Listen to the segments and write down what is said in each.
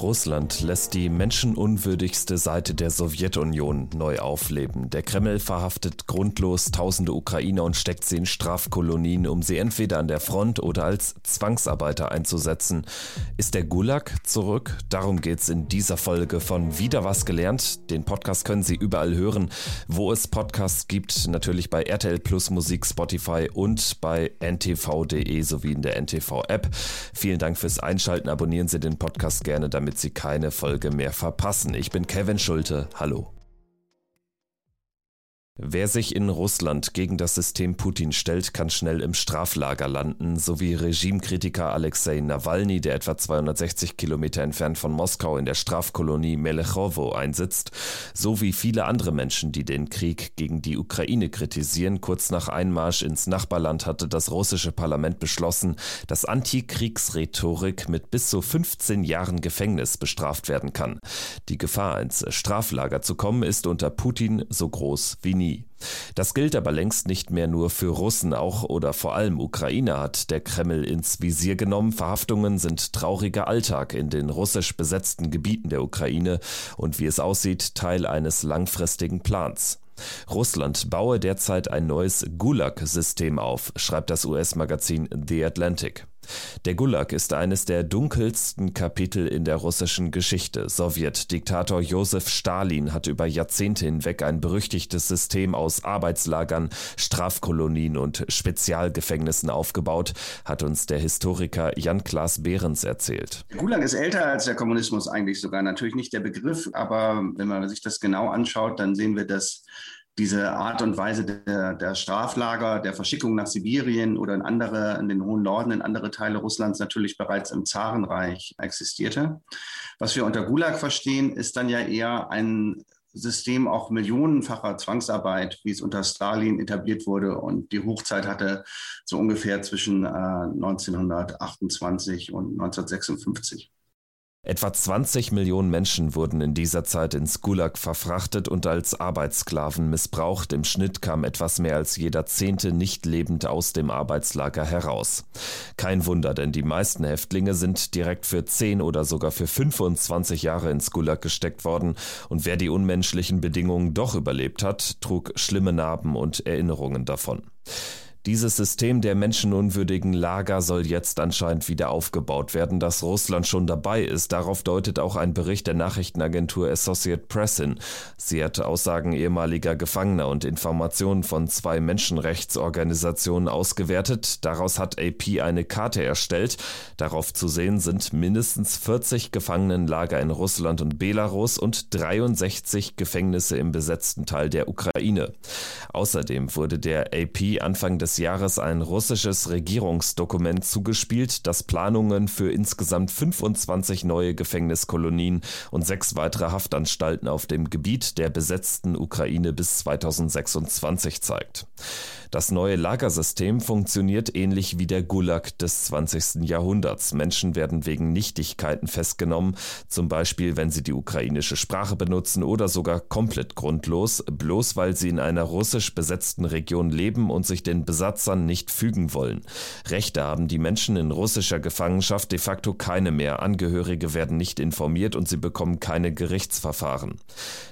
Russland lässt die menschenunwürdigste Seite der Sowjetunion neu aufleben. Der Kreml verhaftet grundlos tausende Ukrainer und steckt sie in Strafkolonien, um sie entweder an der Front oder als Zwangsarbeiter einzusetzen. Ist der Gulag zurück? Darum geht's in dieser Folge von Wieder was gelernt. Den Podcast können Sie überall hören, wo es Podcasts gibt, natürlich bei RTL Plus Musik, Spotify und bei ntv.de sowie in der NTV App. Vielen Dank fürs Einschalten. Abonnieren Sie den Podcast gerne, damit damit Sie keine Folge mehr verpassen. Ich bin Kevin Schulte. Hallo. Wer sich in Russland gegen das System Putin stellt, kann schnell im Straflager landen, so wie Regimekritiker Alexei Nawalny, der etwa 260 Kilometer entfernt von Moskau in der Strafkolonie Melechowo einsitzt, so wie viele andere Menschen, die den Krieg gegen die Ukraine kritisieren. Kurz nach Einmarsch ins Nachbarland hatte das russische Parlament beschlossen, dass Antikriegsrhetorik mit bis zu 15 Jahren Gefängnis bestraft werden kann. Die Gefahr, ins Straflager zu kommen, ist unter Putin so groß wie nie nie. Das gilt aber längst nicht mehr nur für Russen, auch oder vor allem Ukrainer hat der Kreml ins Visier genommen. Verhaftungen sind trauriger Alltag in den russisch besetzten Gebieten der Ukraine und wie es aussieht, Teil eines langfristigen Plans. Russland baue derzeit ein neues Gulag-System auf, schreibt das US-Magazin The Atlantic. Der Gulag ist eines der dunkelsten Kapitel in der russischen Geschichte. Sowjetdiktator Josef Stalin hat über Jahrzehnte hinweg ein berüchtigtes System aus Arbeitslagern, Strafkolonien und Spezialgefängnissen aufgebaut, hat uns der Historiker Jan-Klaas Behrens erzählt. Der Gulag ist älter als der Kommunismus eigentlich sogar. Natürlich nicht der Begriff, aber wenn man sich das genau anschaut, dann sehen wir, dass diese Art und Weise der, der, Straflager, der Verschickung nach Sibirien oder in andere, in den hohen Norden, in andere Teile Russlands natürlich bereits im Zarenreich existierte. Was wir unter Gulag verstehen, ist dann ja eher ein System auch millionenfacher Zwangsarbeit, wie es unter Stalin etabliert wurde und die Hochzeit hatte so ungefähr zwischen äh, 1928 und 1956. Etwa 20 Millionen Menschen wurden in dieser Zeit ins Gulag verfrachtet und als Arbeitssklaven missbraucht. Im Schnitt kam etwas mehr als jeder Zehnte nicht lebend aus dem Arbeitslager heraus. Kein Wunder, denn die meisten Häftlinge sind direkt für 10 oder sogar für 25 Jahre ins Gulag gesteckt worden und wer die unmenschlichen Bedingungen doch überlebt hat, trug schlimme Narben und Erinnerungen davon. Dieses System der menschenunwürdigen Lager soll jetzt anscheinend wieder aufgebaut werden, dass Russland schon dabei ist. Darauf deutet auch ein Bericht der Nachrichtenagentur Associate Press hin. Sie hat Aussagen ehemaliger Gefangener und Informationen von zwei Menschenrechtsorganisationen ausgewertet. Daraus hat AP eine Karte erstellt. Darauf zu sehen sind mindestens 40 Gefangenenlager in Russland und Belarus und 63 Gefängnisse im besetzten Teil der Ukraine. Außerdem wurde der AP Anfang des Jahres ein russisches Regierungsdokument zugespielt, das Planungen für insgesamt 25 neue Gefängniskolonien und sechs weitere Haftanstalten auf dem Gebiet der besetzten Ukraine bis 2026 zeigt. Das neue Lagersystem funktioniert ähnlich wie der Gulag des 20. Jahrhunderts. Menschen werden wegen Nichtigkeiten festgenommen, zum Beispiel wenn sie die ukrainische Sprache benutzen oder sogar komplett grundlos, bloß weil sie in einer russisch besetzten Region leben und sich den Besatzern nicht fügen wollen. Rechte haben die Menschen in russischer Gefangenschaft de facto keine mehr. Angehörige werden nicht informiert und sie bekommen keine Gerichtsverfahren.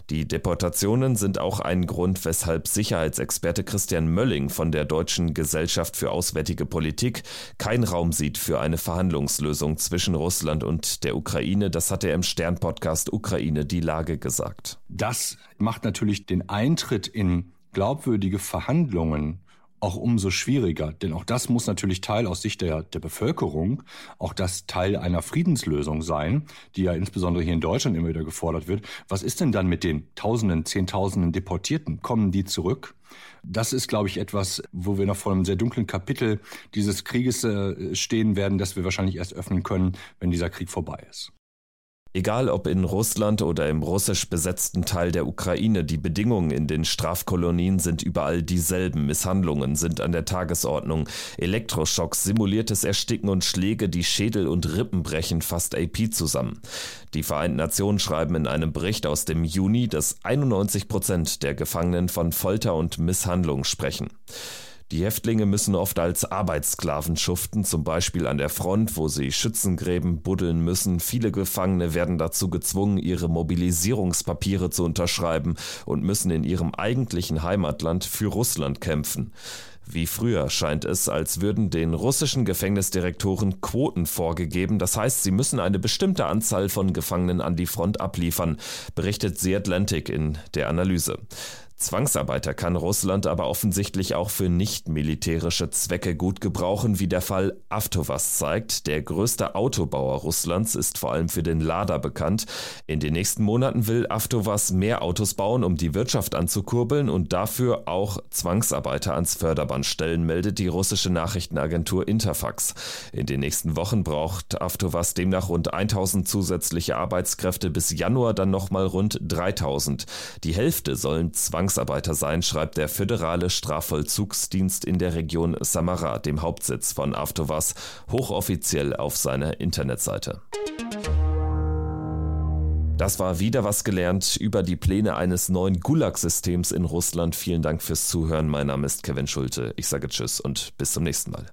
Die Deportationen sind auch ein Grund, weshalb Sicherheitsexperte Christian Mölling von der Deutschen Gesellschaft für Auswärtige Politik keinen Raum sieht für eine Verhandlungslösung zwischen Russland und der Ukraine. Das hat er im Stern-Podcast Ukraine die Lage gesagt. Das macht natürlich den Eintritt in glaubwürdige Verhandlungen auch umso schwieriger. Denn auch das muss natürlich Teil aus Sicht der, der Bevölkerung, auch das Teil einer Friedenslösung sein, die ja insbesondere hier in Deutschland immer wieder gefordert wird. Was ist denn dann mit den Tausenden, Zehntausenden Deportierten? Kommen die zurück? Das ist, glaube ich, etwas, wo wir noch vor einem sehr dunklen Kapitel dieses Krieges äh, stehen werden, das wir wahrscheinlich erst öffnen können, wenn dieser Krieg vorbei ist. Egal ob in Russland oder im russisch besetzten Teil der Ukraine, die Bedingungen in den Strafkolonien sind überall dieselben. Misshandlungen sind an der Tagesordnung. Elektroschocks, simuliertes Ersticken und Schläge, die Schädel und Rippen brechen fast AP zusammen. Die Vereinten Nationen schreiben in einem Bericht aus dem Juni, dass 91 Prozent der Gefangenen von Folter und Misshandlung sprechen. Die Häftlinge müssen oft als Arbeitssklaven schuften, zum Beispiel an der Front, wo sie Schützengräben buddeln müssen. Viele Gefangene werden dazu gezwungen, ihre Mobilisierungspapiere zu unterschreiben und müssen in ihrem eigentlichen Heimatland für Russland kämpfen. Wie früher scheint es, als würden den russischen Gefängnisdirektoren Quoten vorgegeben, das heißt, sie müssen eine bestimmte Anzahl von Gefangenen an die Front abliefern, berichtet The Atlantic in der Analyse. Zwangsarbeiter kann Russland aber offensichtlich auch für nicht-militärische Zwecke gut gebrauchen, wie der Fall Avtovas zeigt. Der größte Autobauer Russlands ist vor allem für den Lader bekannt. In den nächsten Monaten will Avtovas mehr Autos bauen, um die Wirtschaft anzukurbeln und dafür auch Zwangsarbeiter ans Förderband stellen, meldet die russische Nachrichtenagentur Interfax. In den nächsten Wochen braucht Avtovas demnach rund 1000 zusätzliche Arbeitskräfte, bis Januar dann nochmal rund 3000. Die Hälfte sollen Zwangsarbeiter Zwangsarbeiter sein, schreibt der föderale Strafvollzugsdienst in der Region Samara, dem Hauptsitz von Avtovas, hochoffiziell auf seiner Internetseite. Das war wieder was gelernt über die Pläne eines neuen Gulag-Systems in Russland. Vielen Dank fürs Zuhören. Mein Name ist Kevin Schulte. Ich sage Tschüss und bis zum nächsten Mal.